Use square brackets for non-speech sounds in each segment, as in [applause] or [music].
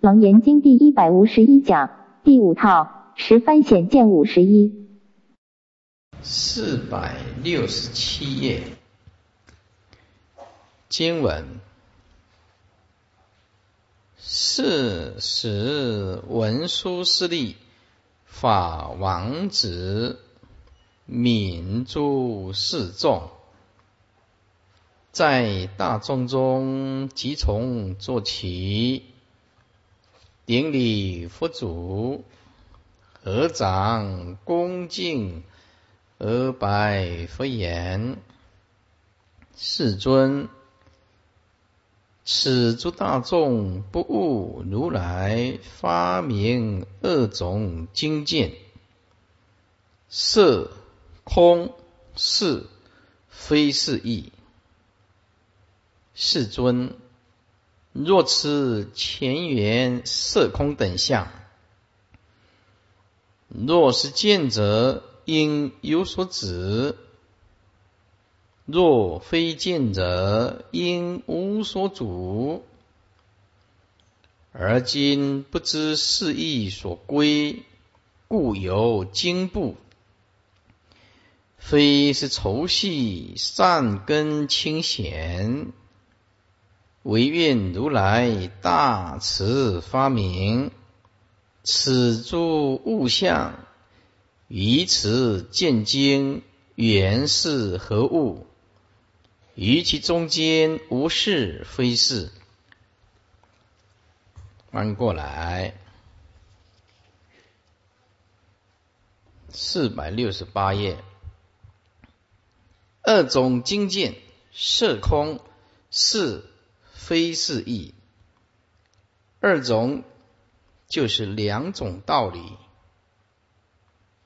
楞严经第一百五十一讲第五套十番显见五十一。四百六十七页经文：是时文殊师利法王子悯诸世众，在大众中即从做起。顶礼佛祖，合掌恭敬而拜佛言：“世尊，此诸大众不悟如来发明二种经见，色、空、是非是义。世尊。”若持前缘色空等相，若是见者，应有所指；若非见者，应无所主。而今不知是意所归，故有惊怖。非是愁系善根清闲。唯愿如来大慈发明，此诸物相，于此见经，原是何物？于其中间无是非是。翻过来，四百六十八页，二种经见，色空是。非是义，二种就是两种道理。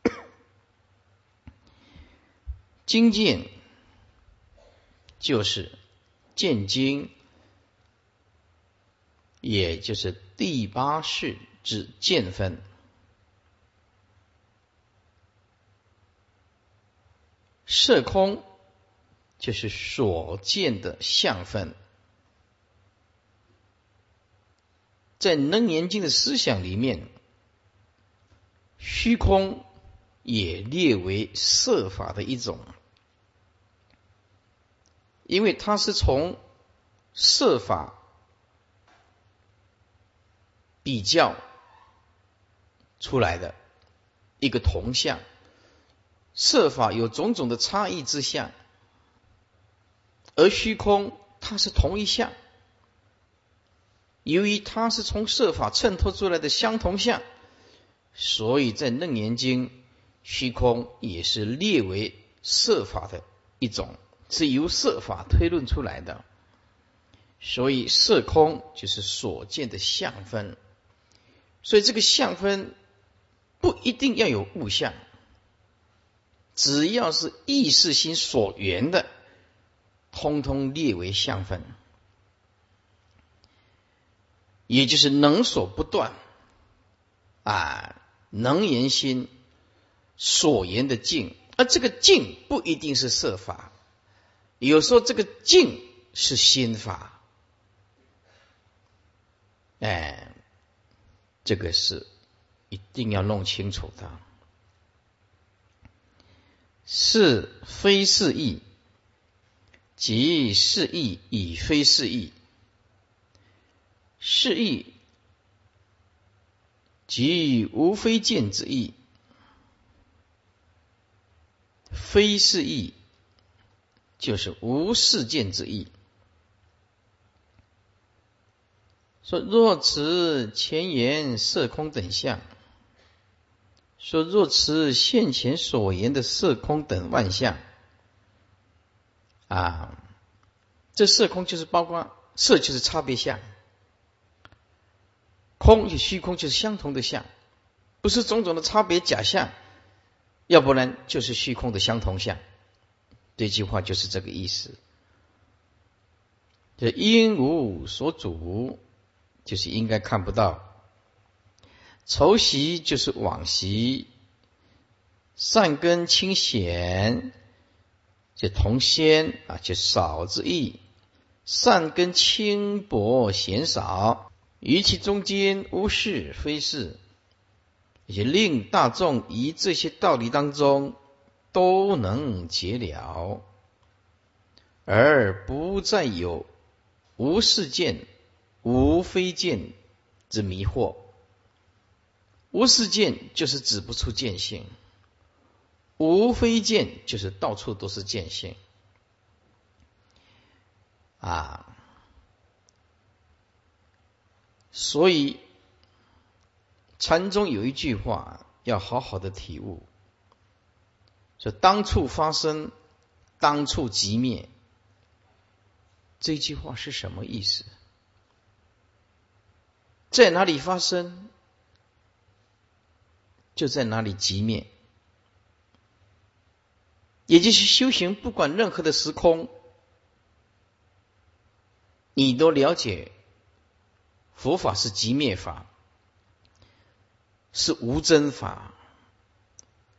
[coughs] 经见就是见经，也就是第八世指见分。色空就是所见的相分。在《楞严经》的思想里面，虚空也列为色法的一种，因为它是从色法比较出来的一个同相。色法有种种的差异之相，而虚空它是同一相。由于它是从色法衬托出来的相同相，所以在楞严经，虚空也是列为色法的一种，是由色法推论出来的。所以色空就是所见的相分，所以这个相分不一定要有物相，只要是意识心所缘的，通通列为相分。也就是能所不断啊，能言心所言的境，而这个境不一定是色法，有时候这个境是心法，哎，这个是一定要弄清楚的，是非是义，即是义以非是义。是义，即无非见之意；非是义，就是无事见之意。说若持前言色空等相，说若持现前所言的色空等万象，啊，这色空就是包括色，就是差别相。空与虚空就是相同的相，不是种种的差别假象，要不然就是虚空的相同相。这句话就是这个意思。这因无所主，就是应该看不到。仇习就是往昔，善根清显，就同先啊，就少之意。善根轻薄显少。于其中间无是非是，也令大众于这些道理当中都能解了，而不再有无事见、无非见之迷惑。无事见就是指不出见性，无非见就是到处都是见性啊。所以，禅宗有一句话要好好的体悟：说当处发生，当处即灭。这句话是什么意思？在哪里发生，就在哪里即灭。也就是修行，不管任何的时空，你都了解。佛法是即灭法，是无真法。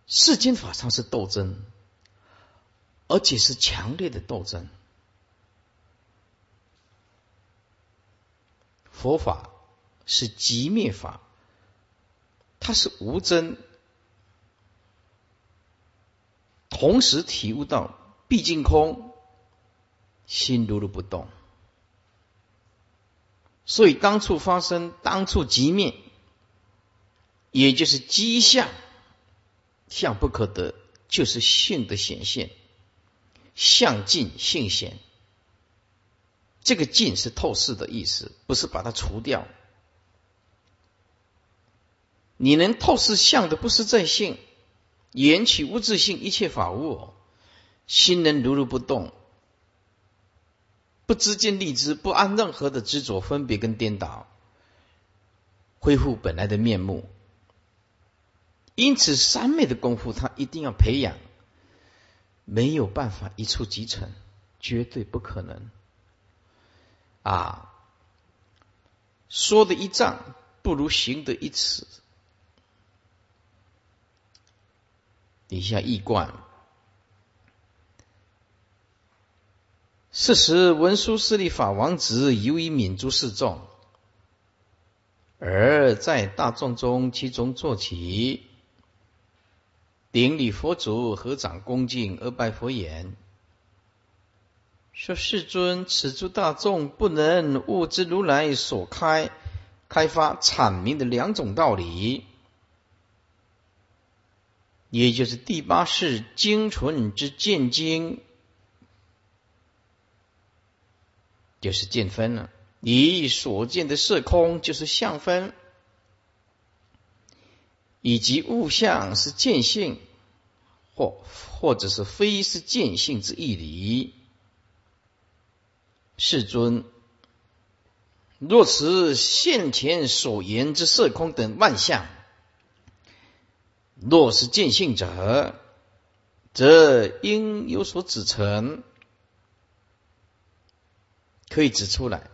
世间法上是斗争，而且是强烈的斗争。佛法是即灭法，它是无真，同时体悟到毕竟空，心如如不动。所以当处发生，当处即灭，也就是机相，相不可得，就是性的显现，相尽性显。这个尽是透视的意思，不是把它除掉。你能透视相的，不是在性，缘起无自性，一切法物心能如如不动。不知见立知，不按任何的执着、分别跟颠倒，恢复本来的面目。因此，三昧的功夫，他一定要培养，没有办法一触即成，绝对不可能。啊，说的一丈，不如行的一尺。底下一贯。是时，文殊师利法王子由于敏诸示众，而在大众中其中坐起，顶礼佛祖，合掌恭敬而拜佛言：“说世尊，此诸大众不能悟知如来所开开发阐明的两种道理，也就是第八世精纯之见经。”就是见分了，你所见的色空就是相分，以及物象是见性，或或者是非是见性之义理。世尊，若此现前所言之色空等万象，若是见性者，则应有所指成。可以指出来，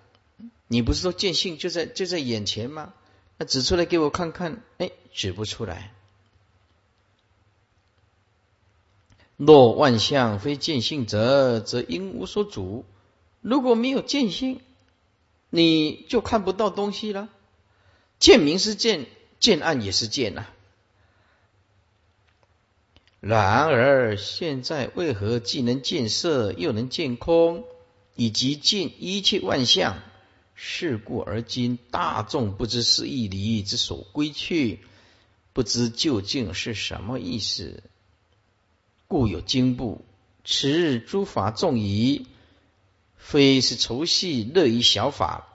你不是说见性就在就在眼前吗？那指出来给我看看，哎，指不出来。若万象非见性者，则应无所主。如果没有见性，你就看不到东西了。见明是见，见暗也是见呐。然而现在为何既能见色，又能见空？以及尽一切万象，是故而今大众不知是义理之所归去，不知究竟是什么意思，故有经部持诸法众疑，非是愁戏乐于小法，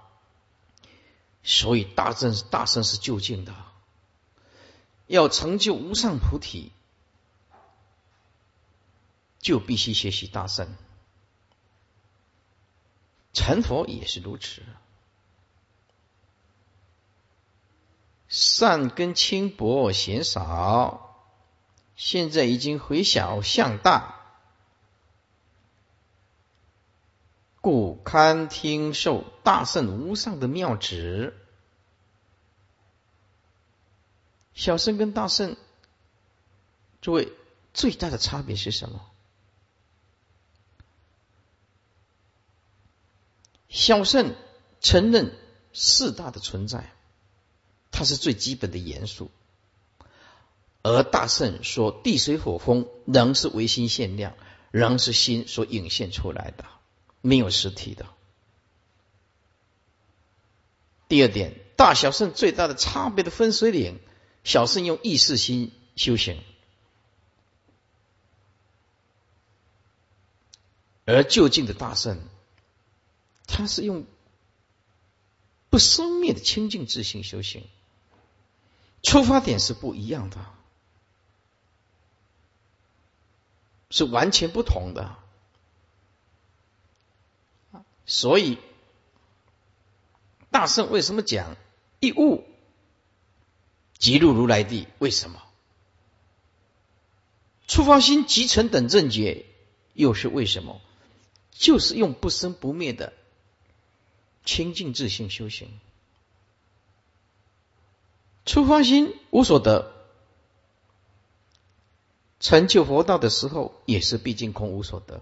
所以大正大圣是究竟的，要成就无上菩提，就必须学习大圣。成佛也是如此，善根轻薄嫌少，现在已经回小向大，故堪听受大圣无上的妙旨。小圣跟大圣，诸位最大的差别是什么？小圣承认四大的存在，它是最基本的元素。而大圣说，地水火风仍是唯心现量，仍是心所引现出来的，没有实体的。第二点，大小圣最大的差别的分水岭，小圣用意识心修行，而就近的大圣，他是用不生灭的清净自性修行，出发点是不一样的，是完全不同的，所以。大圣为什么讲一物即入如来地？为什么？触发心即成等正觉，又是为什么？就是用不生不灭的清净自性修行。初发心无所得，成就佛道的时候也是毕竟空无所得，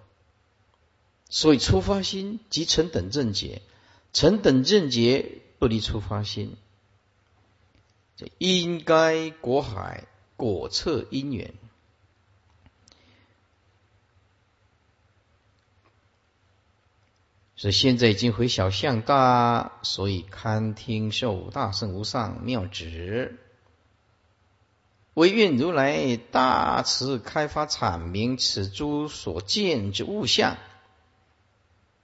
所以初发心即成等正觉。成等正觉不离出发心，这应该果海果测因缘。所以现在已经回小向大，所以堪听受大圣无上妙旨，唯愿如来大慈开发阐明此诸所见之物象。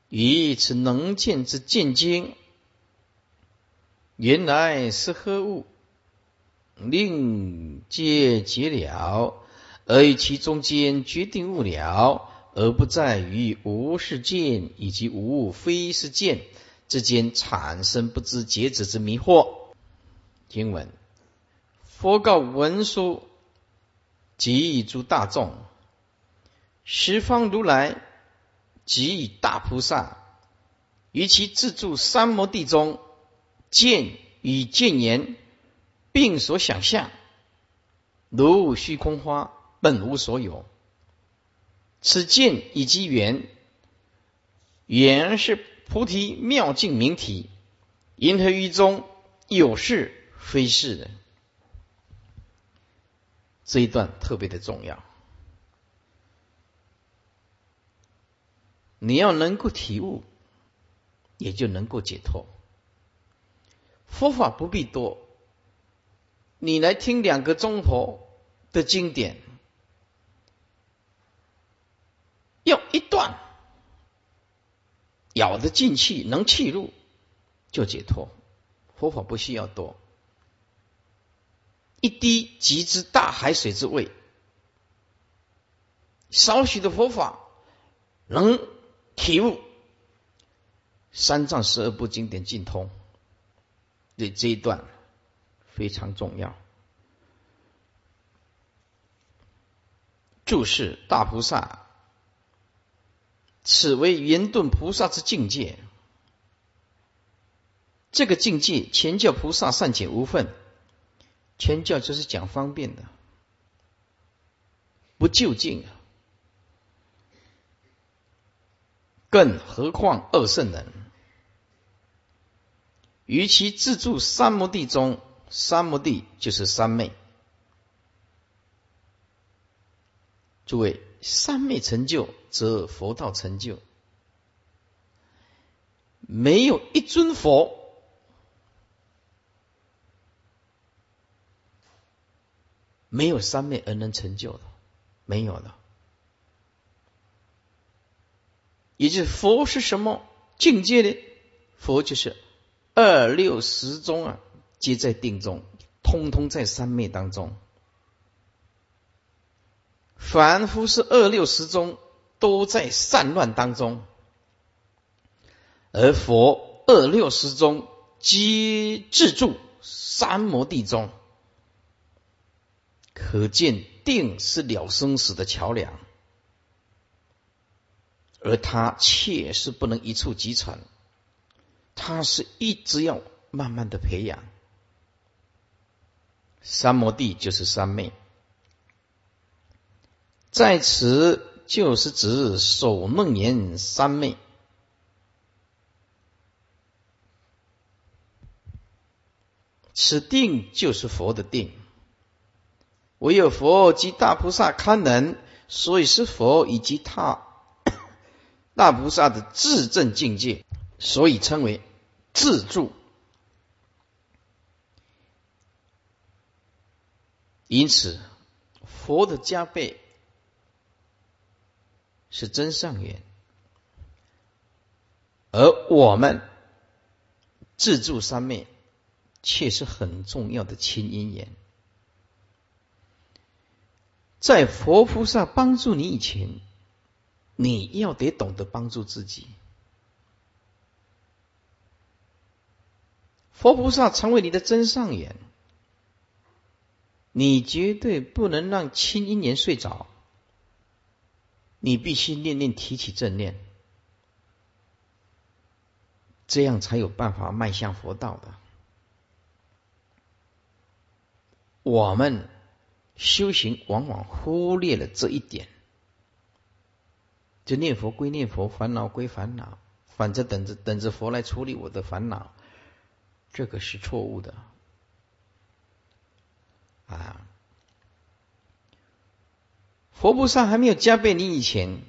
以此能见之见经，原来是何物？令皆结了，而以其中间决定物了，而不在于无是见以及无非是见之间产生不知节制之迷惑。经文：佛告文殊及诸大众：十方如来。即大菩萨于其自住三摩地中，见与见言，并所想象，如虚空花，本无所有。此见以及缘，缘是菩提妙境明体，因何于中有是非是的？这一段特别的重要。你要能够体悟，也就能够解脱。佛法不必多，你来听两个钟头的经典，要一段咬得进去，能气入，就解脱。佛法不需要多，一滴即知大海水之味，少许的佛法能。体悟三藏十二部经典尽通，对这一段非常重要。注释大菩萨，此为圆顿菩萨之境界。这个境界，前教菩萨善解无分，前教就是讲方便的，不就近啊。更何况二圣人，于其自住三摩地中，三摩地就是三昧。诸位，三昧成就，则佛道成就。没有一尊佛，没有三昧而能成就的，没有的。也就是佛是什么境界呢？佛就是二六十中啊，皆在定中，通通在三昧当中。凡夫是二六十中，都在散乱当中，而佛二六十中皆自住三摩地中，可见定是了生死的桥梁。而他切是不能一触即成，他是一直要慢慢的培养。三摩地就是三昧，在此就是指守梦言三昧。此定就是佛的定。唯有佛及大菩萨堪能，所以是佛以及他 [coughs] 大菩萨的自证境界，所以称为自助。因此，佛的加倍是真上缘，而我们自助三昧却是很重要的亲因缘。在佛菩萨帮助你以前，你要得懂得帮助自己。佛菩萨成为你的真上缘。你绝对不能让亲因缘睡着，你必须念念提起正念，这样才有办法迈向佛道的。我们修行往往忽略了这一点，就念佛归念佛，烦恼归烦恼，反正等着等着佛来处理我的烦恼，这个是错误的。啊！佛菩萨还没有加倍你以前，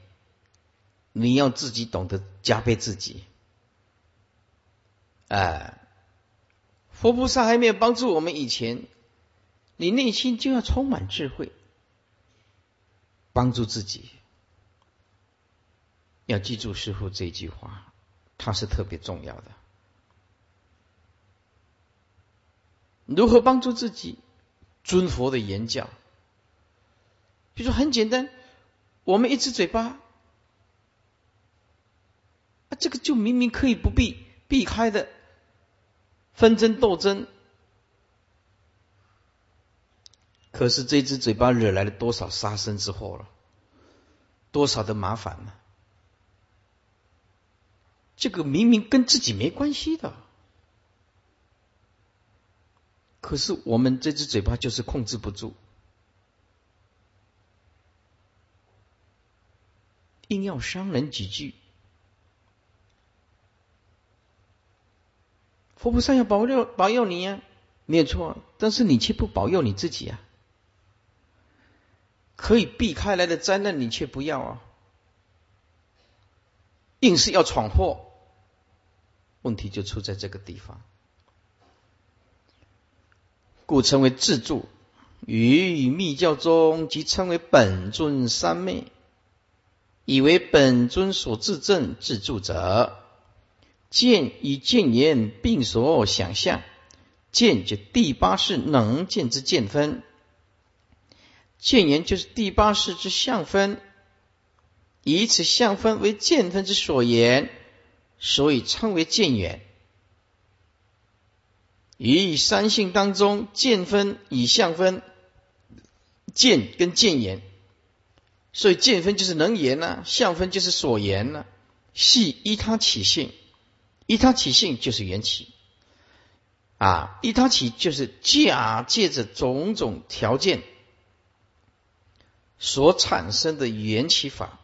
你要自己懂得加倍自己。哎，佛菩萨还没有帮助我们以前，你内心就要充满智慧，帮助自己。要记住师傅这句话，它是特别重要的。如何帮助自己？尊佛的言教，比如说很简单，我们一只嘴巴，啊，这个就明明可以不避避开的纷争斗争，可是这只嘴巴惹来了多少杀身之祸了，多少的麻烦呢？这个明明跟自己没关系的。可是我们这只嘴巴就是控制不住，硬要伤人几句。佛菩萨要保佑保佑你呀，没有错，但是你却不保佑你自己啊。可以避开来的灾难，你却不要啊，硬是要闯祸，问题就出在这个地方。故称为自助，于密教中即称为本尊三昧，以为本尊所自证自助者，见与见言并所想象，见就第八世能见之见分，见言就是第八世之相分，以此相分为见分之所言，所以称为见缘。于三性当中，见分与相分，见跟见言，所以见分就是能言呢，相分就是所言呢。系依他起性，依他起性就是缘起啊，依他起就是假借着种种条件所产生的缘起法，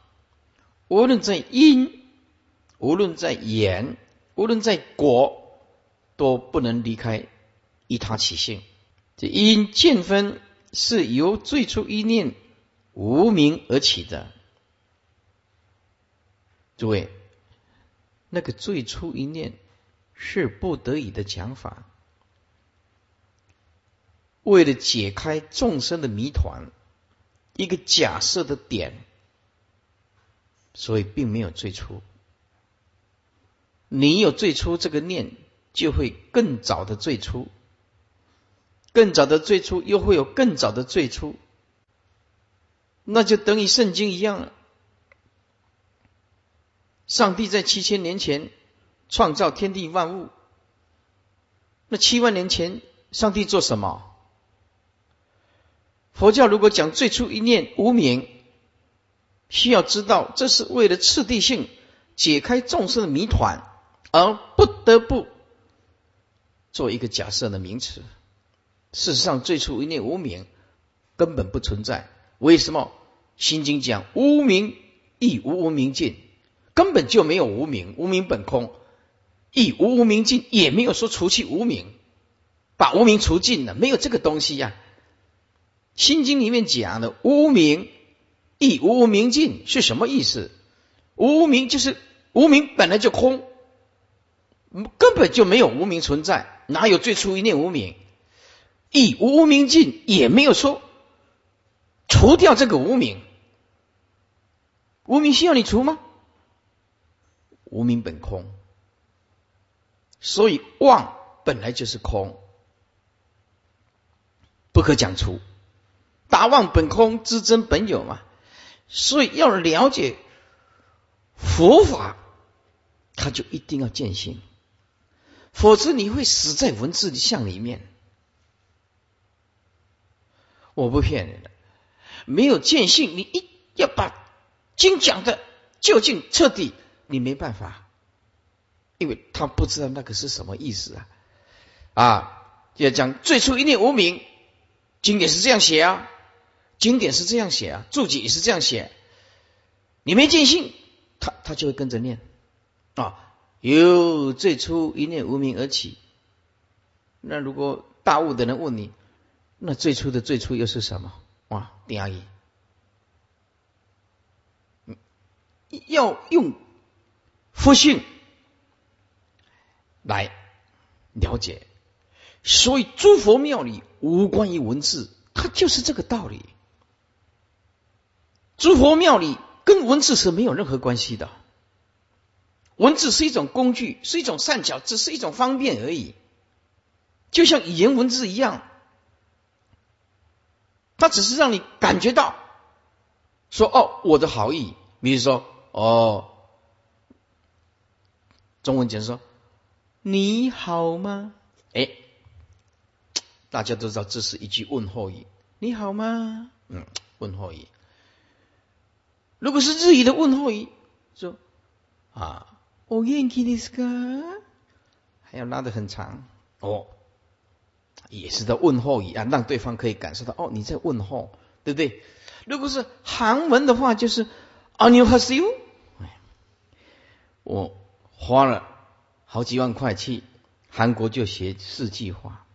无论在因，无论在言，无论在果。都不能离开依他起性。这因见分是由最初一念无名而起的。诸位，那个最初一念是不得已的讲法，为了解开众生的谜团，一个假设的点，所以并没有最初。你有最初这个念。就会更早的最初，更早的最初，又会有更早的最初，那就等于圣经一样了。上帝在七千年前创造天地万物，那七万年前上帝做什么？佛教如果讲最初一念无名，需要知道这是为了次第性解开众生的谜团，而不得不。做一个假设的名词，事实上最初一念无名根本不存在。为什么？心经讲无名亦无无名尽，根本就没有无名，无名本空，亦无无名尽，也没有说除去无名。把无名除尽了，没有这个东西呀。心经里面讲的无名亦无名尽是什么意思？无名就是无名本来就空，根本就没有无名存在，哪有最初一念无名？亦无名尽，也没有说除掉这个无名。无名需要你除吗？无名本空，所以妄本来就是空，不可讲除。达妄本空，知真本有嘛。所以要了解佛法，他就一定要见性，否则你会死在文字的像里面。我不骗人的，没有见性，你一要把经讲的究竟彻底，你没办法，因为他不知道那个是什么意思啊！啊，要讲最初一念无名，经典是这样写啊，经典是这样写啊，注解也是这样写。你没见性，他他就会跟着念啊，由最初一念无名而起。那如果大悟的人问你？那最初的最初又是什么？哇，丁阿姨，要用佛性来了解，所以诸佛庙里无关于文字，它就是这个道理。诸佛庙里跟文字是没有任何关系的，文字是一种工具，是一种善巧，只是一种方便而已，就像语言文字一样。他只是让你感觉到，说哦，我的好意，比如说哦，中文讲说你好吗？哎，大家都知道这是一句问候语，你好吗？嗯，问候语。如果是日语的问候语，说啊，我元気ですか？还要拉得很长哦。也是在问候一样，让对方可以感受到哦，你在问候，对不对？如果是韩文的话，就是안녕하세 요。 我花了好几万块去韩国就学四句话。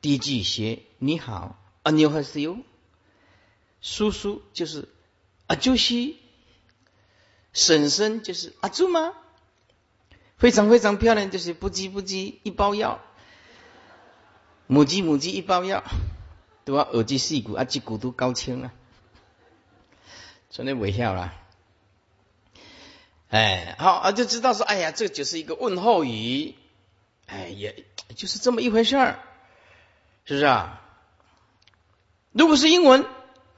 第一句学你好，안녕하세 요。 叔叔就是阿朱西，婶婶就是阿朱吗？非常非常漂亮，就是不急不急一包药。母鸡母鸡一包药，都要耳机细骨啊，脊骨都高清啊，真的微笑啦。 哎，好啊，就知道说，哎呀，这就是一个问候语，哎，也就是这么一回事儿，是不是啊？如果是英文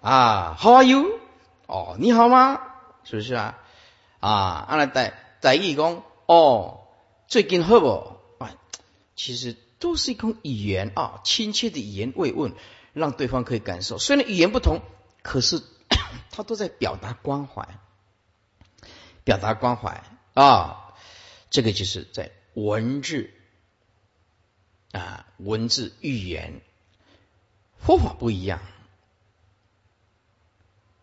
啊，How are you？哦，你好吗？是不是啊？啊，阿来带带义工哦，最近好不？啊，其实。都是一种语言啊，亲切的语言慰问，让对方可以感受。虽然语言不同，可是 [coughs] 他都在表达关怀，表达关怀啊。这个就是在文字啊，文字语言佛法不一样。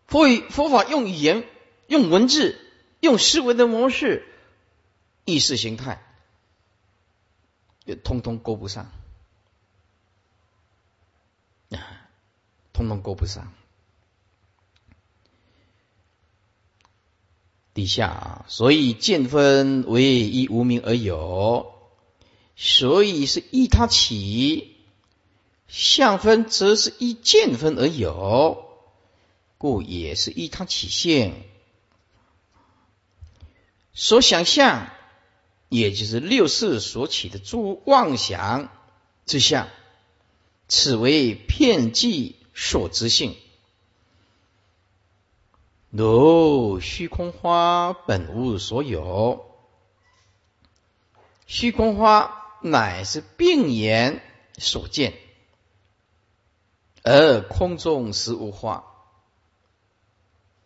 佛语佛法用语言、用文字、用思维的模式、意识形态。就通通勾不上，啊，通通勾不上。底下，所以见分为一无名而有，所以是依他起；相分则是依见分而有，故也是依他起现。所想象。也就是六世所起的诸妄想之相，此为片计所知性。如虚空花本无所有，虚空花乃是病眼所见，而空中实无花。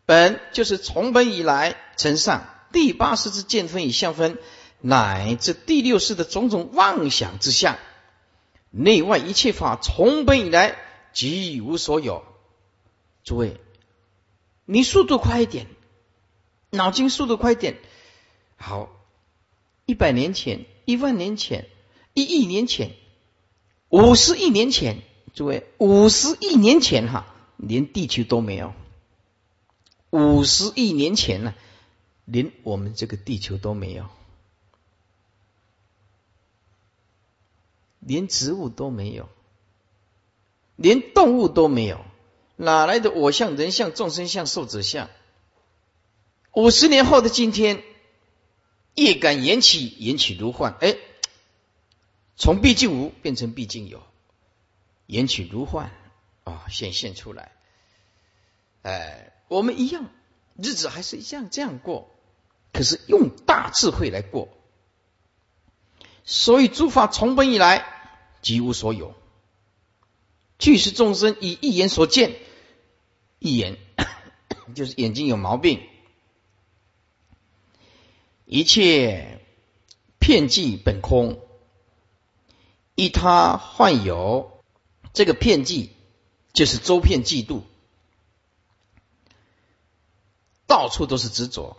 本就是从本以来，承上第八世之见分与相分。乃至第六世的种种妄想之相，内外一切法从本以来即无所有。诸位，你速度快一点，脑筋速度快一点。好，一百年前、一万年前、一亿年前，五十亿年前，诸位，五十亿年前哈，连地球都没有。五十亿年前呢，连我们这个地球都没有，连植物都没有，连动物都没有，哪来的我相、人相、众生相、寿者相？五十年后的今天，业感缘起，缘起如幻，哎。从毕竟无变成毕竟有，缘起如幻啊，显现出来。哎，我们一样，日子还是一样这样过，可是用大智慧来过。所以诸法从本以来即无所有，具是众生以一眼所见，一眼 [coughs] 就是眼睛有毛病，一切片计本空。依他幻有，这个片计就是周片嫉妒，到处都是执着。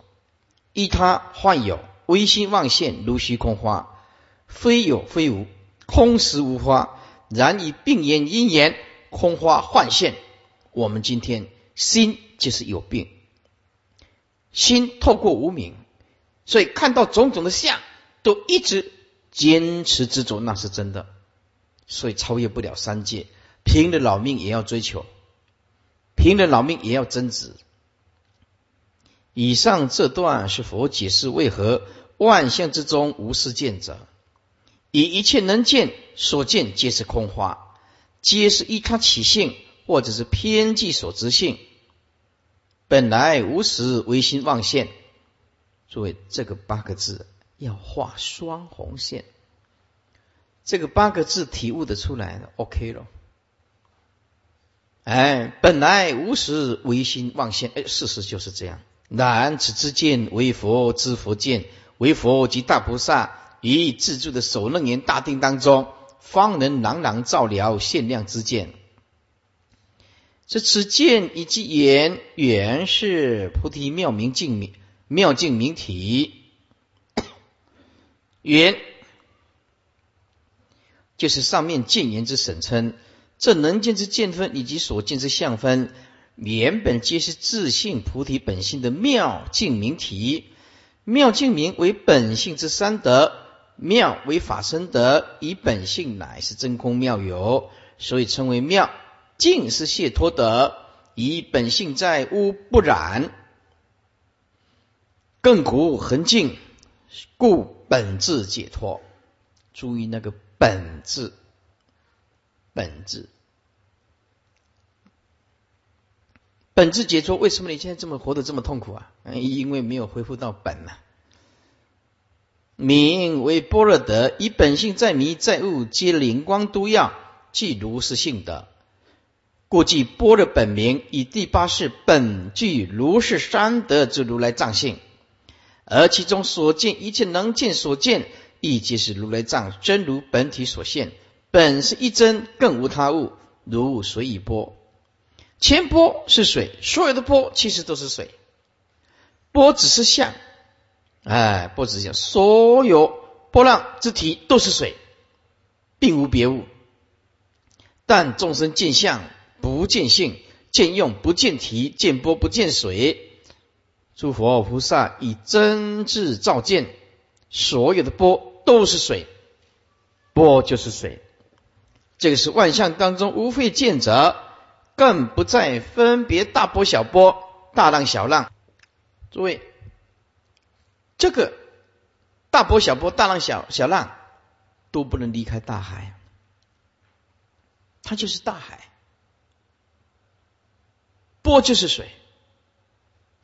依他患有，唯心妄现，如虚空花，非有非无，空实无花。然以病言因言，空花幻现。我们今天心就是有病，心透过无明，所以看到种种的相，都一直。坚持执着那是真的，所以超越不了三界，拼了老命也要追求，拼了老命也要争执。以上这段是佛解释为何万象之中无是见者，以一切能见所见皆是空花，皆是依他起性或者是偏计所执性，本来无实唯心妄现。诸位，这个八个字。要画双红线，这个八个字体悟的出来，OK 了。哎，本来无实唯心妄现，哎，事实就是这样。然此之见为佛之佛见，为佛及大菩萨于自住的首楞严大定当中，方能朗朗照了限量之见。这此见以及言，原是菩提妙明净明妙净明体。[coughs] 缘就是上面见言之审称，这能见之见分以及所见之相分，原本皆是自性菩提本性的妙净明体。妙净明为本性之三德，妙为法身德，以本性乃是真空妙有，所以称为妙。净是解脱德，以本性在污不染，更苦恒净，故。本质解脱，注意那个本质，本质，本质解脱。为什么你现在这么活得这么痛苦啊？因为没有恢复到本呐。名为般若德，以本性在迷在悟，皆灵光都要，即如是性德。故即般若本名，以第八世本具如是三德之如来藏性。而其中所见一切能见所见，亦皆是如来藏真如本体所现，本是一真，更无他物，如水以波。前波是水，所有的波其实都是水，波只是相，哎，波只是相，所有波浪之体都是水，并无别物。但众生见相不见性，见用不见体，见波不见水。诸佛菩萨以真智照见，所有的波都是水，波就是水。这个是万象当中无非见者，更不再分别大波小波、大浪小浪。诸位，这个大波小波、大浪小小浪都不能离开大海，它就是大海，波就是水。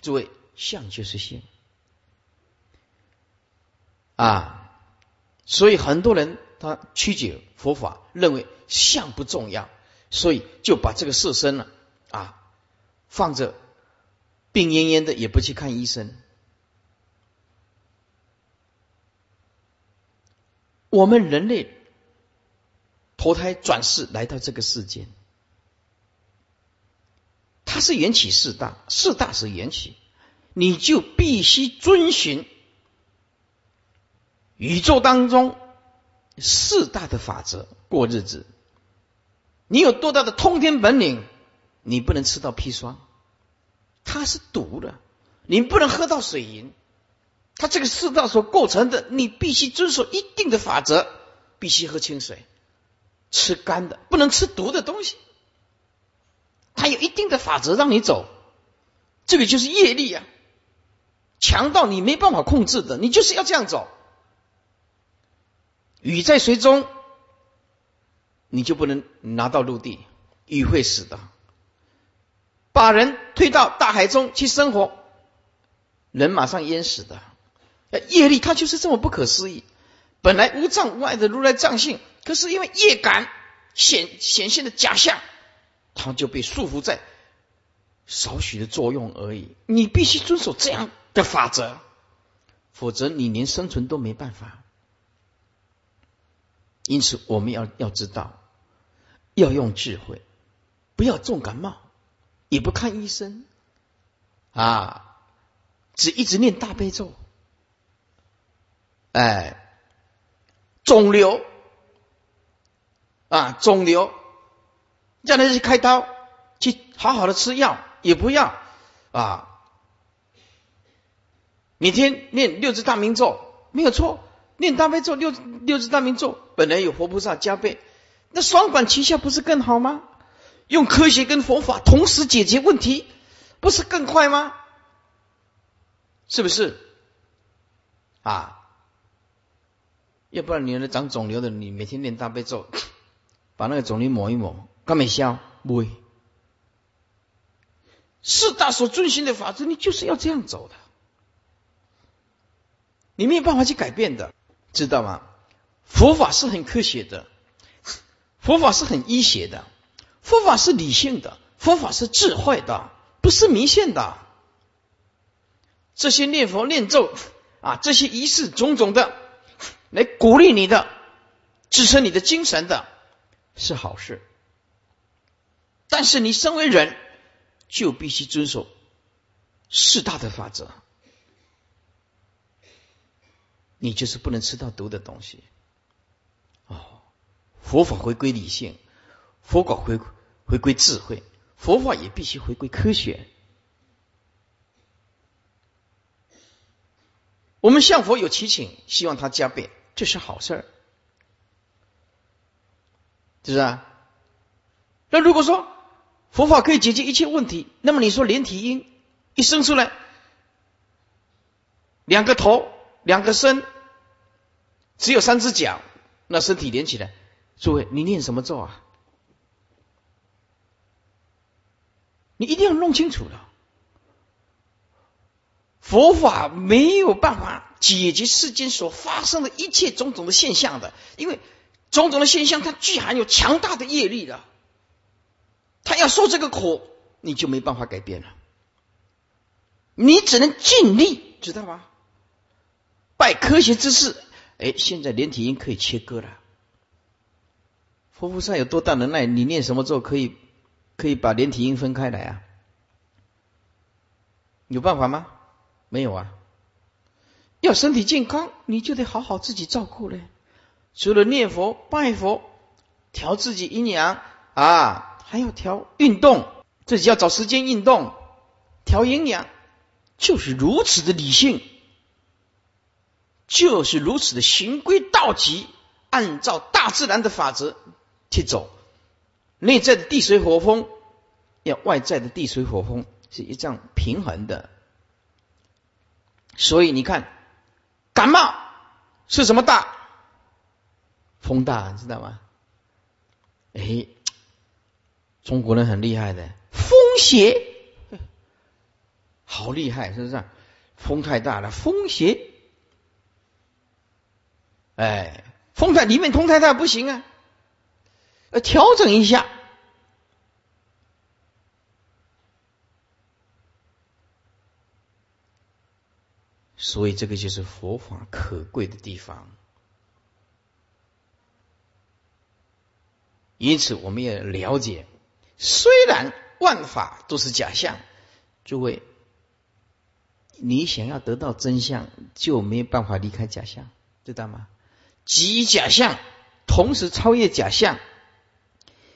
诸位。相就是性啊，所以很多人他曲解佛法，认为相不重要，所以就把这个色身呢啊放着，病恹恹的也不去看医生。我们人类投胎转世来到这个世间，它是缘起四大，四大是缘起。你就必须遵循宇宙当中四大的法则过日子。你有多大的通天本领，你不能吃到砒霜，它是毒的；你不能喝到水银，它这个世道所构成的，你必须遵守一定的法则，必须喝清水，吃干的，不能吃毒的东西。它有一定的法则让你走，这个就是业力啊，强到你没办法控制的，你就是要这样走。雨在水中，你就不能拿到陆地，雨会死的。把人推到大海中去生活，人马上淹死的。业力它就是这么不可思议，本来无障无碍的如来藏性，可是因为业感显显现的假象。他就被束缚在少许的作用而已。你必须遵守这样的法则，否则你连生存都没办法。因此，我们要要知道，要用智慧，不要重感冒，也不看医生，啊，只一直念大悲咒。哎，肿瘤啊，肿瘤。叫他去开刀，去好好的吃药也不要啊！每天念六字大明咒没有错，念大悲咒六六字大明咒本来有佛菩萨加倍，那双管齐下不是更好吗？用科学跟佛法同时解决问题，不是更快吗？是不是？啊！要不然你那长肿瘤的，你每天念大悲咒，[coughs] 把那个肿瘤抹一抹。干没消？不会。四大所遵循的法则，你就是要这样走的，你没有办法去改变的，知道吗？佛法是很科学的，佛法是很医学的，佛法是理性的，佛法是智慧的，不是迷信的。这些念佛念咒啊，这些仪式种种的，来鼓励你的，支撑你的精神的，是好事。但是你身为人，就必须遵守四大的法则。你就是不能吃到毒的东西。哦，佛法回归理性，佛法回回归智慧，佛法也必须回归科学。我们向佛有祈请，希望他加倍，这是好事儿，是不是啊？那如果说，佛法可以解决一切问题。那么你说连体婴一生出来，两个头，两个身，只有三只脚，那身体连起来，诸位，你念什么咒啊？你一定要弄清楚了。佛法没有办法解决世间所发生的一切种种的现象的，因为种种的现象它具含有强大的业力的。他要受这个苦，你就没办法改变了。你只能尽力，知道吗？拜科学知识，哎，现在连体婴可以切割了。佛菩萨有多大能耐？你念什么咒可以可以把连体婴分开来啊？有办法吗？没有啊。要身体健康，你就得好好自己照顾嘞。除了念佛、拜佛、调自己阴阳啊。还要调运动，自己要找时间运动，调营养，就是如此的理性，就是如此的循规蹈矩，按照大自然的法则去走。内在的地水火风，要外在的地水火风是一样平衡的。所以你看，感冒是什么大？风大，你知道吗？哎。中国人很厉害的，风邪，好厉害，是不是？风太大了，风邪，哎，风太里面风太大不行啊，要调整一下。所以这个就是佛法可贵的地方。因此，我们也了解。虽然万法都是假象，诸位，你想要得到真相，就没有办法离开假象，知道吗？即假象，同时超越假象，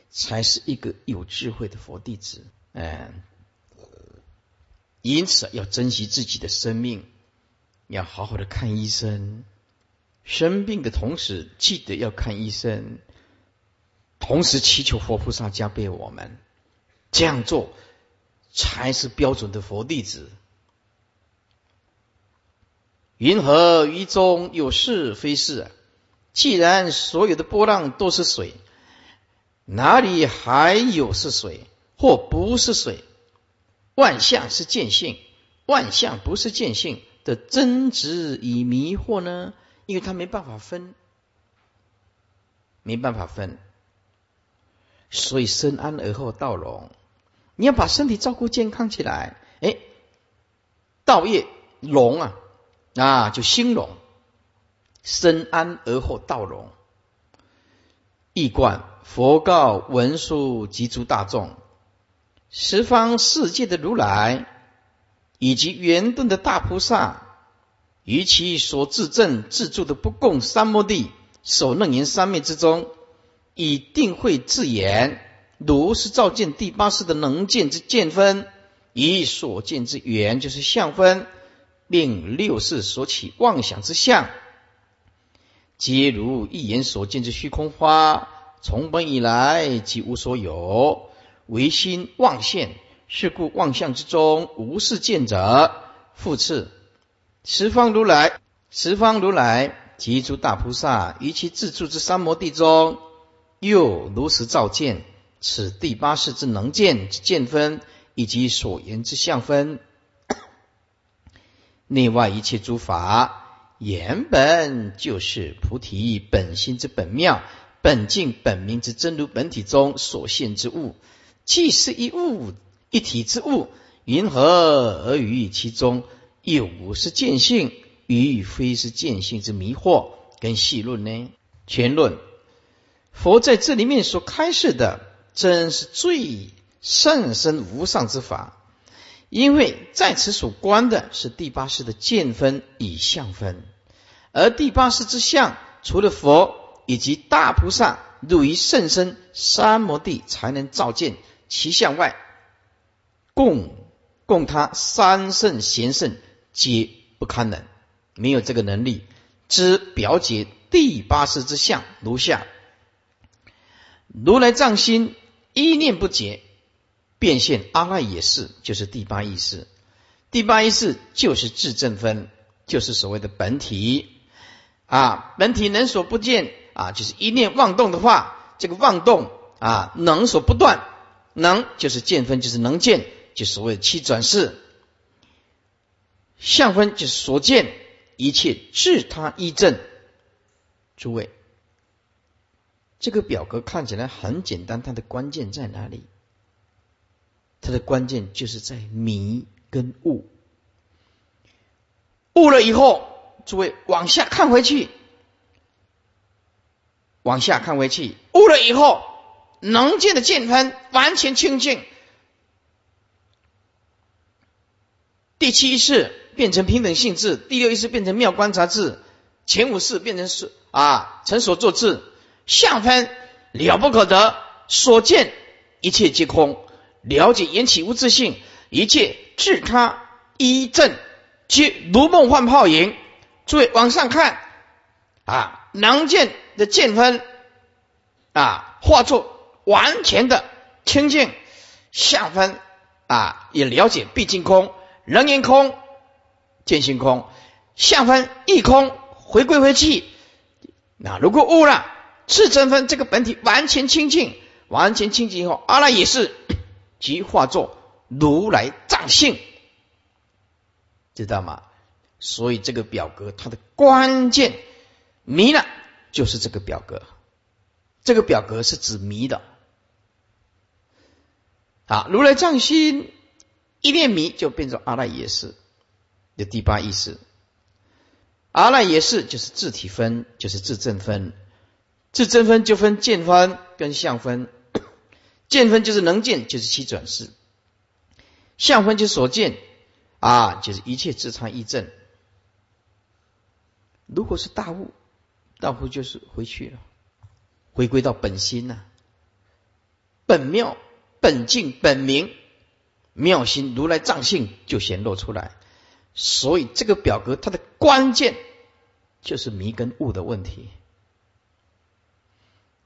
才是一个有智慧的佛弟子。嗯，因此要珍惜自己的生命，要好好的看医生。生病的同时，记得要看医生，同时祈求佛菩萨加倍我们。这样做才是标准的佛弟子。云何于中有是非是？既然所有的波浪都是水，哪里还有是水或不是水？万象是见性，万象不是见性的真执与迷惑呢？因为他没办法分，没办法分，所以生安而后道荣。你要把身体照顾健康起来，哎，道业隆啊啊，就兴隆。生安而后道荣，易观佛告文殊及诸大众，十方世界的如来以及圆顿的大菩萨，于其所自证自住的不共三摩地所楞严三昧之中，以定慧自言，如是照见第八世的能见之见分，以所见之缘就是相分，令六世所起妄想之相。皆如一言所见之虚空花，从本以来即无所有，唯心妄现。是故妄相之中无是见者。复次，十方如来，十方如来及诸大菩萨于其自住之三摩地中，又如实照见此第八世之能见之见分，以及所言之相分，[coughs] 内外一切诸法。原本就是菩提本心之本妙本净本明之真如本体中所现之物，既是一物一体之物，云何而于其中有无是见性，与非是见性之迷惑跟细论呢？全论佛在这里面所开示的，真是最甚深无上之法。因为在此所观的是第八世的见分与相分，而第八世之相，除了佛以及大菩萨入于甚深三摩地才能照见其相外，供供他三圣贤圣皆不堪能，没有这个能力知表解第八世之相。如下：如来藏心一念不解。变现阿赖耶识就是第八意识，第八意识就是自正分，就是所谓的本体啊。本体能所不见啊，就是一念妄动的话，这个妄动啊能所不断，能就是见分，就是能见，就所谓的七转世。相分就是所见一切自他依正。诸位，这个表格看起来很简单，它的关键在哪里？它的关键就是在迷跟悟，悟了以后，诸位往下看回去，往下看回去，悟了以后，能见的见分完全清净。第七意识变成平等性质，第六意识变成妙观察智，前五识变成是啊成所作智，相分了不可得，所见一切皆空。了解缘起无自性，一切自他依正，皆如梦幻泡影。诸位往上看啊，能见的见分啊，化作完全的清净相分啊，也了解毕竟空，人言空，见性空，相分亦空，回归回去。那如果悟了自真分，这个本体完全清净，完全清净以后，阿赖也是。[coughs] 即化作如来藏性，知道吗？所以这个表格它的关键迷了，就是这个表格。这个表格是指迷的。啊，如来藏心一念迷，就变成阿赖耶识的第八意识。阿赖耶识就是自体分，就是自正分。自正分就分见分跟相分。[coughs] 见分就是能见，就是七转世；相分就是所见，啊，就是一切自常一正。如果是大悟，大悟就是回去了，回归到本心呐。本妙、本净、本明、妙心、如来藏性就显露出来。所以这个表格它的关键就是迷跟悟的问题。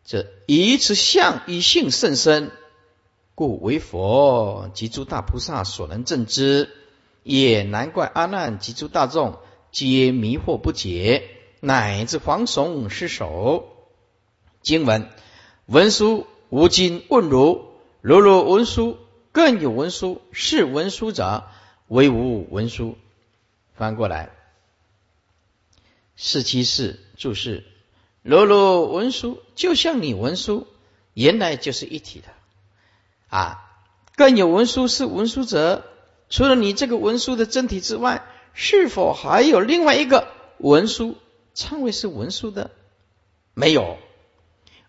这以此相以性甚深，故为佛及诸大菩萨所能证之，也难怪阿难及诸大众皆迷惑不解，乃至惶悚失守。经文文殊无今问如，如如文殊更有文书，是文书者为无文书。翻过来，四七四注释：如如文书，就像你文书，原来就是一体的啊。更有文书是文书者，除了你这个文书的真体之外，是否还有另外一个文书称为是文书的？没有。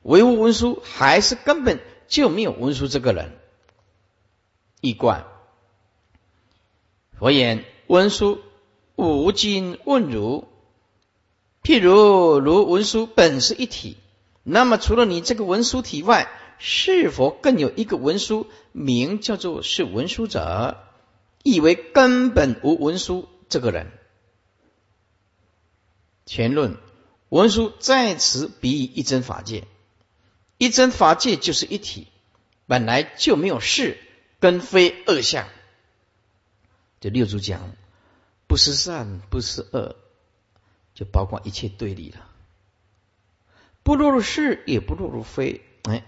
唯物文书还是根本就没有文书这个人。一贯佛言文书无今问如，譬如如文书本是一体，那么除了你这个文书体外，是否更有一个文书名叫做是文书者？以为根本无文书这个人。前论文书在此比喻一真法界。一真法界就是一体，本来就没有事跟非二相。这六祖讲，不是善，不是恶，就包括一切对立了，不落入是，也不落入非。哎，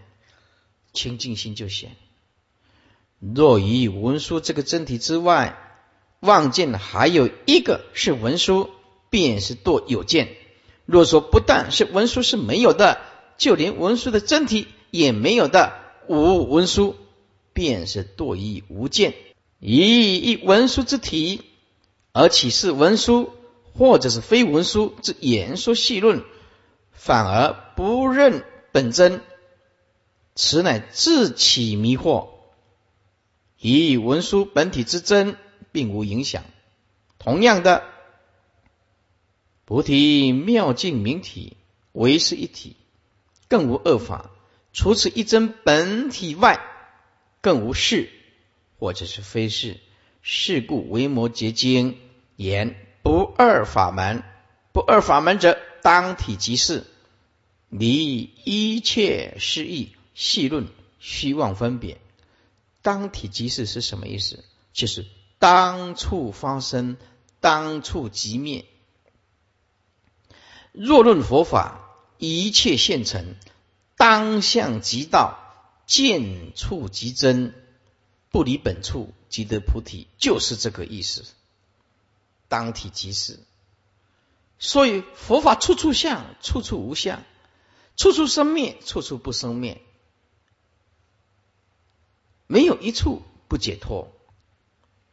清净心就显。若以文殊这个真体之外，望见还有一个是文殊，便是堕有见。若说不但是文殊是没有的。就连文书的真体也没有的无文书，便是堕于无见。以一文书之体而启示文书，或者是非文书之言说细论，反而不认本真，此乃自起迷惑。以文书本体之真，并无影响。同样的，菩提妙境明体，为是一体。更无恶法，除此一真本体外，更无事，或者是非事。是故为摩诘经言不二法门，不二法门者，当体即是离一切失意，细论虚妄分别。当体即是是什么意思？就是当处发生，当处即灭。若论佛法。一切现成，当相即道，见处即真，不离本处即得菩提，就是这个意思。当体即是，所以佛法处处相，处处无相，处处生灭，处处不生灭，没有一处不解脱。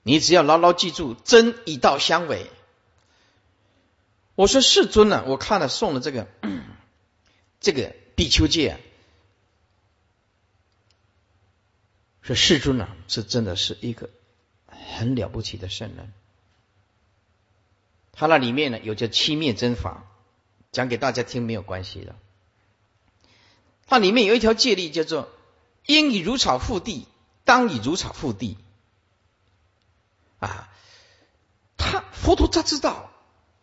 你只要牢牢记住，真以道相违。我说世尊呢，我看了送了这个。这个比丘戒啊，说世尊啊，是真的是一个很了不起的圣人。他那里面呢有着七灭真法，讲给大家听没有关系的。它里面有一条戒律叫做“应以如草覆地，当以如草覆地”。啊，他佛陀他知道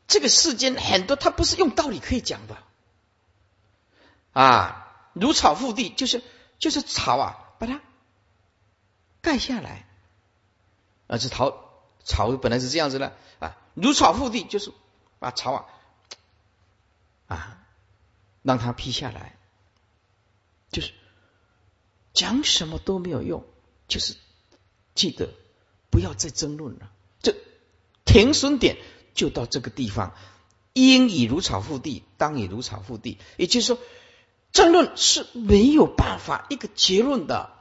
这个世间很多，他不是用道理可以讲的。啊，如草覆地，就是就是草啊，把它盖下来。啊，这草草本来是这样子的啊，如草覆地，就是把草啊啊让它劈下来，就是讲什么都没有用，就是记得不要再争论了，这停损点就到这个地方。应以如草覆地，当以如草覆地，也就是说。争论是没有办法一个结论的，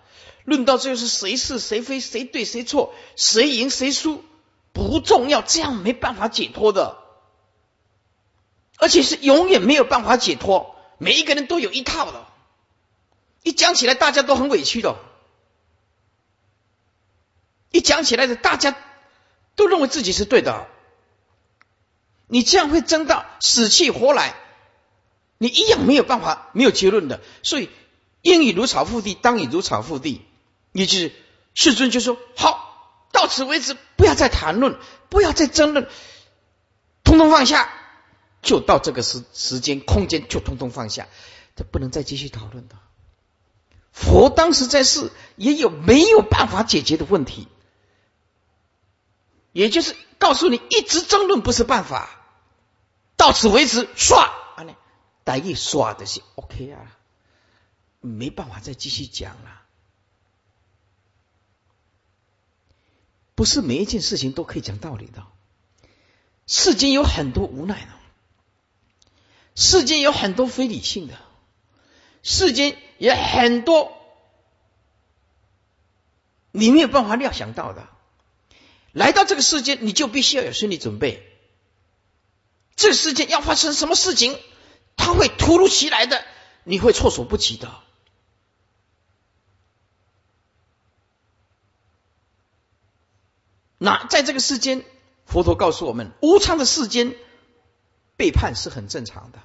论到最后是谁是谁非，谁对谁错，谁赢谁输不重要，这样没办法解脱的，而且是永远没有办法解脱。每一个人都有一套的，一讲起来大家都很委屈的，一讲起来的大家都认为自己是对的，你这样会争到死去活来。你一样没有办法，没有结论的，所以应以如草覆地，当以如草覆地。也就是世尊就说：好，到此为止，不要再谈论，不要再争论，通通放下，就到这个时时间空间就通通放下，这不能再继续讨论的。佛当时在世也有没有办法解决的问题，也就是告诉你，一直争论不是办法，到此为止，刷，大一刷的是 OK 啊，没办法再继续讲了。不是每一件事情都可以讲道理的，世间有很多无奈的，世间有很多非理性的，世间也很多你没有办法料想到的。来到这个世界，你就必须要有心理准备，这个世界要发生什么事情，它会突如其来的，你会措手不及的。那在这个世间，佛陀告诉我们，无常的世间，背叛是很正常的。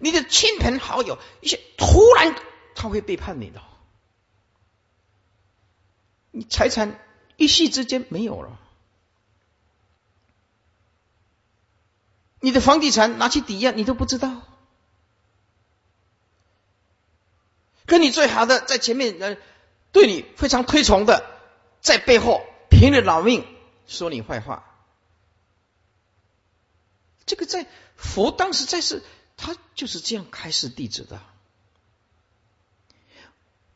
你的亲朋好友，一些突然他会背叛你的，你财产一夕之间没有了，你的房地产拿去抵押，你都不知道。跟你最好的在前面，呃，对你非常推崇的，在背后。拼了老命说你坏话，这个在佛当时在世，他就是这样开示弟子的。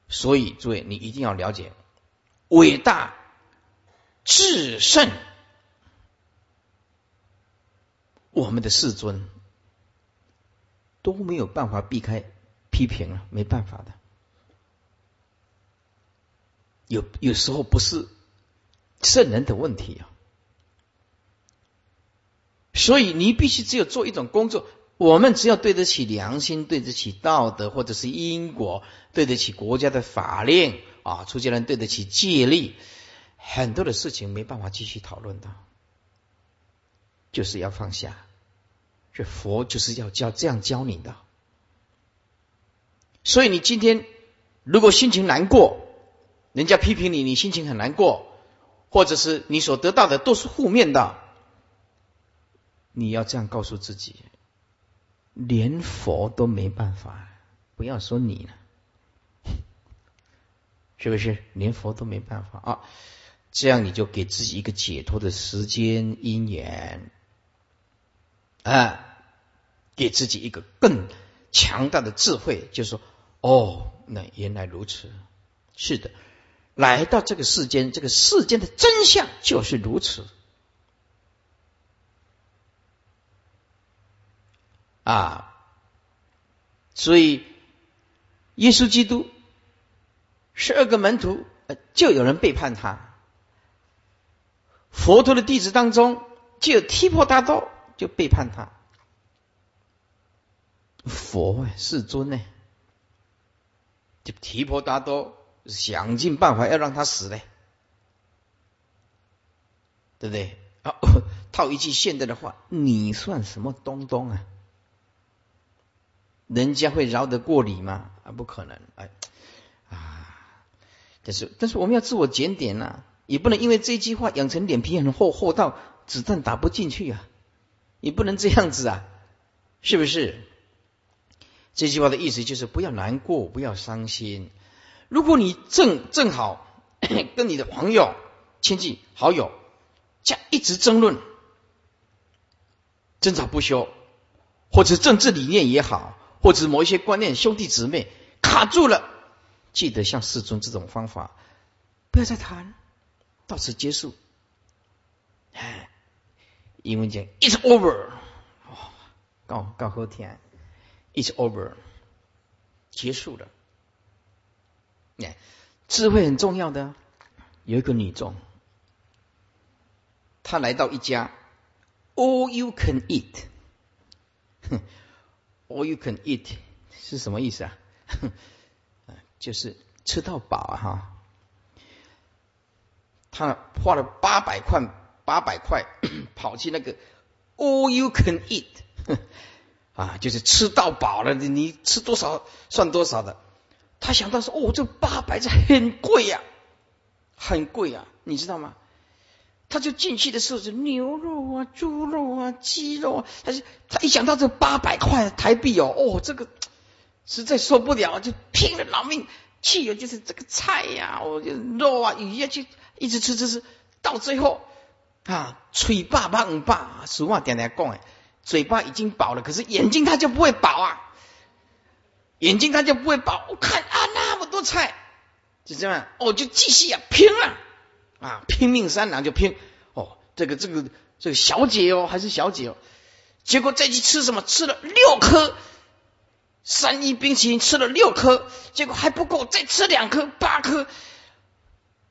所以诸位，你一定要了解，伟大至圣，我们的世尊都没有办法避开批评了，没办法的。有有时候不是。圣人的问题啊，所以你必须只有做一种工作，我们只要对得起良心，对得起道德，或者是因果，对得起国家的法令啊，出家人对得起戒律，很多的事情没办法继续讨论的，就是要放下。这佛就是要教这样教你的，所以你今天如果心情难过，人家批评你，你心情很难过。或者是你所得到的都是负面的，你要这样告诉自己，连佛都没办法，不要说你了，[laughs] 是不是？连佛都没办法啊？这样你就给自己一个解脱的时间因缘，啊，给自己一个更强大的智慧，就是说，哦，那原来如此，是的。来到这个世间，这个世间的真相就是如此啊！所以，耶稣基督十二个门徒，就有人背叛他；佛陀的弟子当中，就有提婆达多就背叛他。佛世尊呢，就提婆达多。想尽办法要让他死嘞，对不对？啊，套一句现代的话，你算什么东东啊？人家会饶得过你吗？啊，不可能！哎，啊，但是但是我们要自我检点呐，也不能因为这句话养成脸皮很厚，厚到子弹打不进去啊！也不能这样子啊，是不是？这句话的意思就是不要难过，不要伤心。如果你正正好 [coughs] 跟你的朋友、亲戚、好友这样一直争论、争吵不休，或者政治理念也好，或者某一些观念，兄弟姊妹卡住了，记得像世尊这种方法，不要再谈，到此结束。哎，英文讲 "It's over"，哦告告后天，"It's over"，结束了。哎，智慧很重要的。有一个女众，她来到一家，all you can eat，all [laughs] you can eat 是什么意思啊？[laughs] 就是吃到饱啊！哈，他花了八百块，八百块 [coughs] 跑去那个 all you can eat，[laughs] 啊，就是吃到饱了，你你吃多少算多少的。他想到说：“哦，这八百这很贵呀，很贵啊，你知道吗？”他就进去的时候是牛肉啊、猪肉啊、鸡肉啊，他就他一想到这八百块台币哦，哦，这个实在受不了，就拼了老命去，就是这个菜呀、我，就肉啊、鱼啊，去一直吃吃吃，到最后啊，嘴巴棒棒，俗话点点讲，嘴巴已经饱了，可是眼睛它就不会饱啊。眼睛他就不会饱，我看啊那么多菜，就这样，哦就继续啊拼了啊拼命三郎就拼。哦这个这个这个小姐哦还是小姐哦，结果再去吃什么？吃了六颗。三一冰淇淋吃了六颗，结果还不够再吃两颗八颗，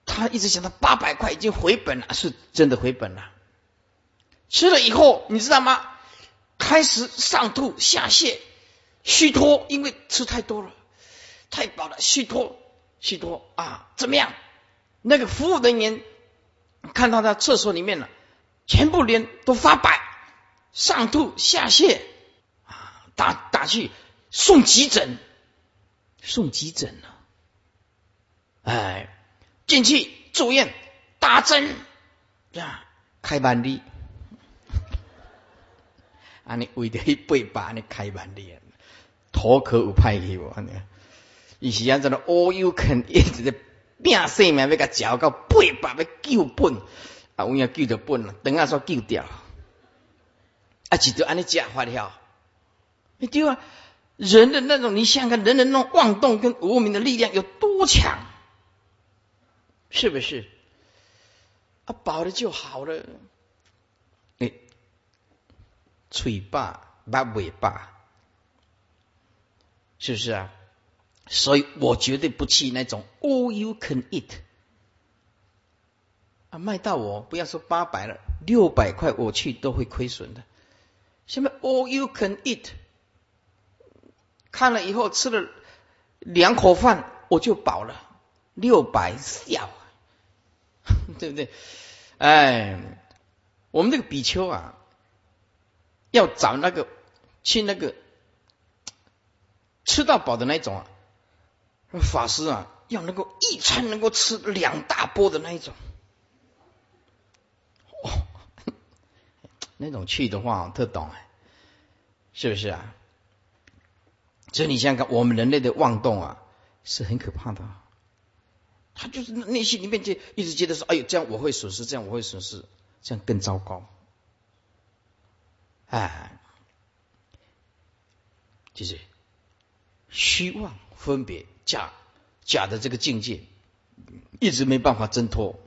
他一直想到八百块已经回本了，是真的回本了。吃了以后你知道吗？开始上吐下泻。虚脱，因为吃太多了，太饱了，虚脱，虚脱啊！怎么样？那个服务人员看到他厕所里面了，全部脸都发白，上吐下泻啊！打打去送急诊，送急诊了。哎，进去住院打针呀，开万利 [laughs] 啊！你为着去八，你开万利。头壳有歹去无？伊是安怎的？All you can eat 的变性命要甲嚼到八百要救本，啊，有影救着本了，等下说救掉，啊，就安尼食法了。你对啊，人的那种，你想看人的那种妄动跟无名的力量有多强，是不是？啊，饱了就好了。你嘴巴把尾巴。是不是啊？所以我绝对不去那种 all you can eat 啊，卖到我不要说八百了，六百块我去都会亏损的。什么 all you can eat？看了以后吃了两口饭我就饱了，六百笑，[laughs] 对不对？哎，我们这个比丘啊，要找那个去那个。吃到饱的那种啊，法师啊，要能够一餐能够吃两大波的那一种，哦，[laughs] 那种去的话特懂哎，是不是啊？所以你想想看，我们人类的妄动啊，是很可怕的。他就是内心里面就一直觉得说，哎呦，这样我会损失，这样我会损失，这样更糟糕。哎，就是。虚妄分别假假的这个境界，一直没办法挣脱。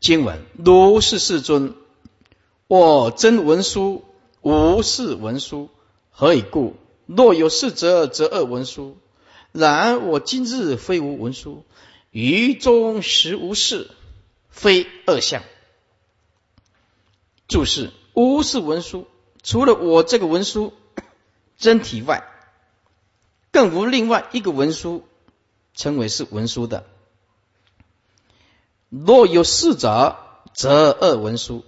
经文如是世尊，我真文殊，无是文殊，何以故？若有是者，则恶文殊。然我今日非无文殊，于中实无事，非恶相。注释：无是文殊，除了我这个文殊 [coughs] 真体外。更无另外一个文书称为是文书的。若有四者，则二文书。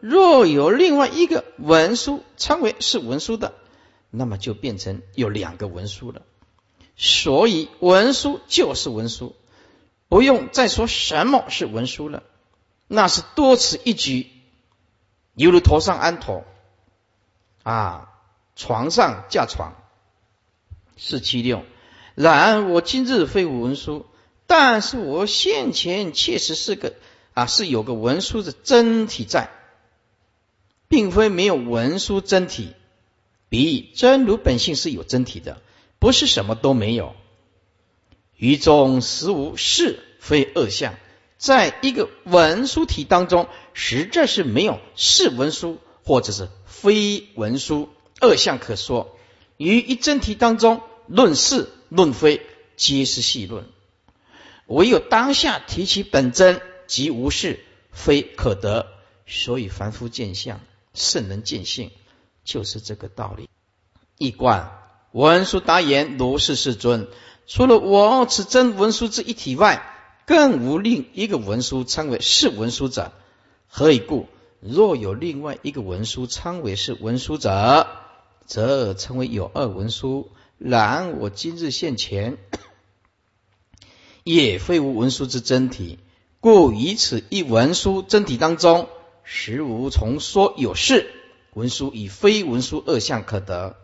若有另外一个文书称为是文书的，那么就变成有两个文书了。所以文书就是文书，不用再说什么是文书了。那是多此一举，犹如头上安头啊，床上架床。四七六，然我今日非无文书，但是我现前确实是个啊，是有个文书的真体在，并非没有文书真体。比真如本性是有真体的，不是什么都没有。于中实无是非恶相，在一个文书体当中，实在是没有是文书或者是非文书恶相可说。于一真题当中，论是论非，皆是细论。唯有当下提起本真，即无是非可得。所以凡夫见相，圣人见性，就是这个道理。一观文殊答言：如是世尊，除了我此真文殊之一体外，更无另一个文殊称为是文殊者。何以故？若有另外一个文殊称为是文殊者。则称为有二文书，然我今日现前，也非无文书之真体，故以此一文书真体当中，实无从说有事。文书以非文书二相可得，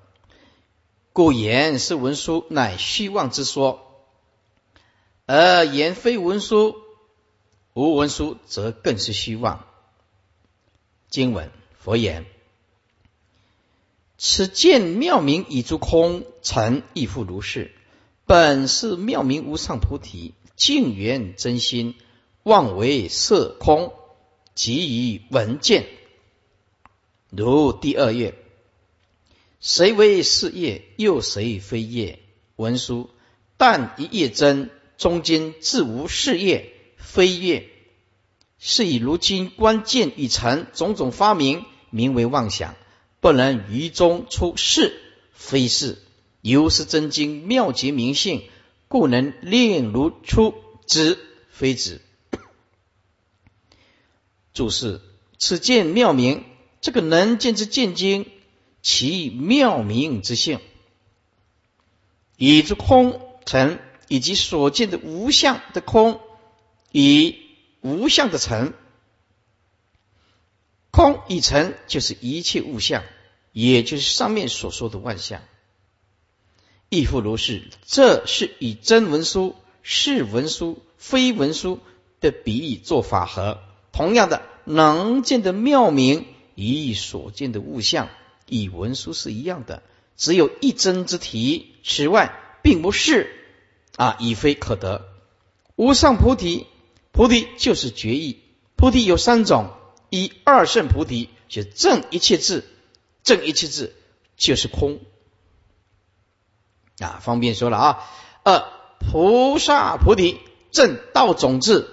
故言是文书乃虚妄之说，而言非文书无文书，则更是虚妄。经文佛言：此见妙明已诸空，成亦复如是。本是妙明无上菩提，净缘真心，妄为色空，即以闻见。如第二页，谁为是业？又谁非业？文书但一业真，中间自无是业非业。是以如今关键已成，种种发明名为妄想，不能于中出世非是。由是真经妙极明性，故能令如出之非止。注释：此见妙明。这个能见之见经，其妙明之性，以之空成，以及所见的无相的空，以无相的成，空已成就是一切物象，也就是上面所说的万象，亦复如是。这是以真文书、是文书、非文书的比喻做法和，同样的能见的妙明。以所见的物象，以文书是一样的，只有一真之体，此外并不是啊，已非可得。无上菩提，菩提就是觉意。菩提有三种：一二圣菩提，就正一切智，正一切智就是空啊，方便说了啊。二菩萨菩提，正道种智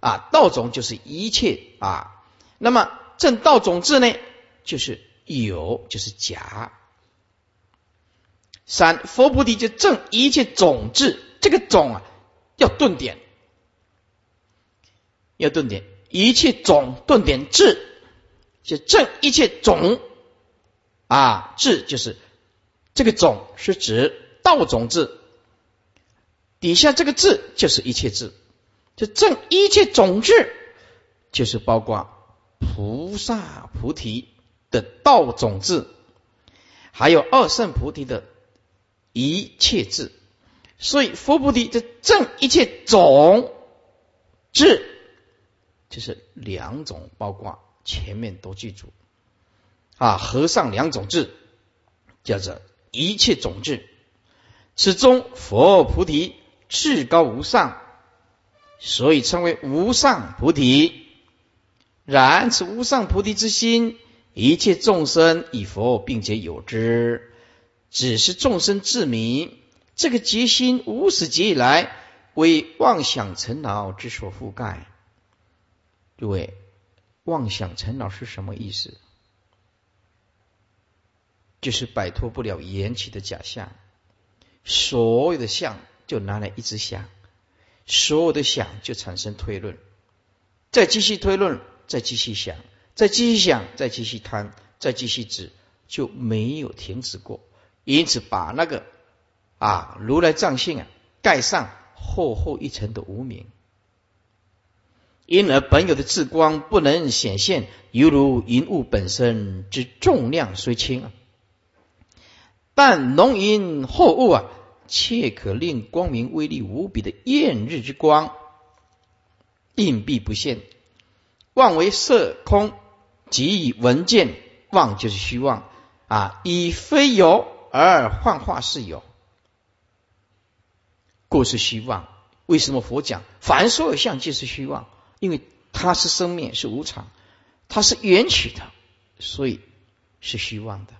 啊，道种就是一切啊，那么。正道种智呢，就是有，就是假。三佛菩提就正一切种智，这个种啊要顿点，要顿点，一切种顿点智，就正一切种啊智就是这个种是指道种智，底下这个智就是一切智，就正一切种智就是包括。菩萨菩提的道种智，还有二圣菩提的一切智，所以佛菩提的正一切种智，就是两种，包括前面都记住啊，合上两种智，叫做一切种智。此中佛菩提至高无上，所以称为无上菩提。然此无上菩提之心，一切众生以佛并且有之，只是众生自迷。这个结心无始劫以来为妄想尘恼之所覆盖。诸位，妄想尘恼是什么意思？就是摆脱不了缘起的假象，所有的相就拿来一直想，所有的想就产生推论，再继续推论。再继续想，再继续想，再继续贪，再继续执，就没有停止过。因此，把那个啊如来藏性啊盖上厚厚一层的无名，因而本有的智光不能显现，犹如云雾本身之重量虽轻啊，但浓云厚雾啊，切可令光明威力无比的艳日之光隐蔽不现。妄为色空，即以闻见妄就是虚妄啊！以非有而幻化是有，故是虚妄。为什么佛讲凡所有相即是虚妄？因为它是生灭，是无常，它是缘起的，所以是虚妄的。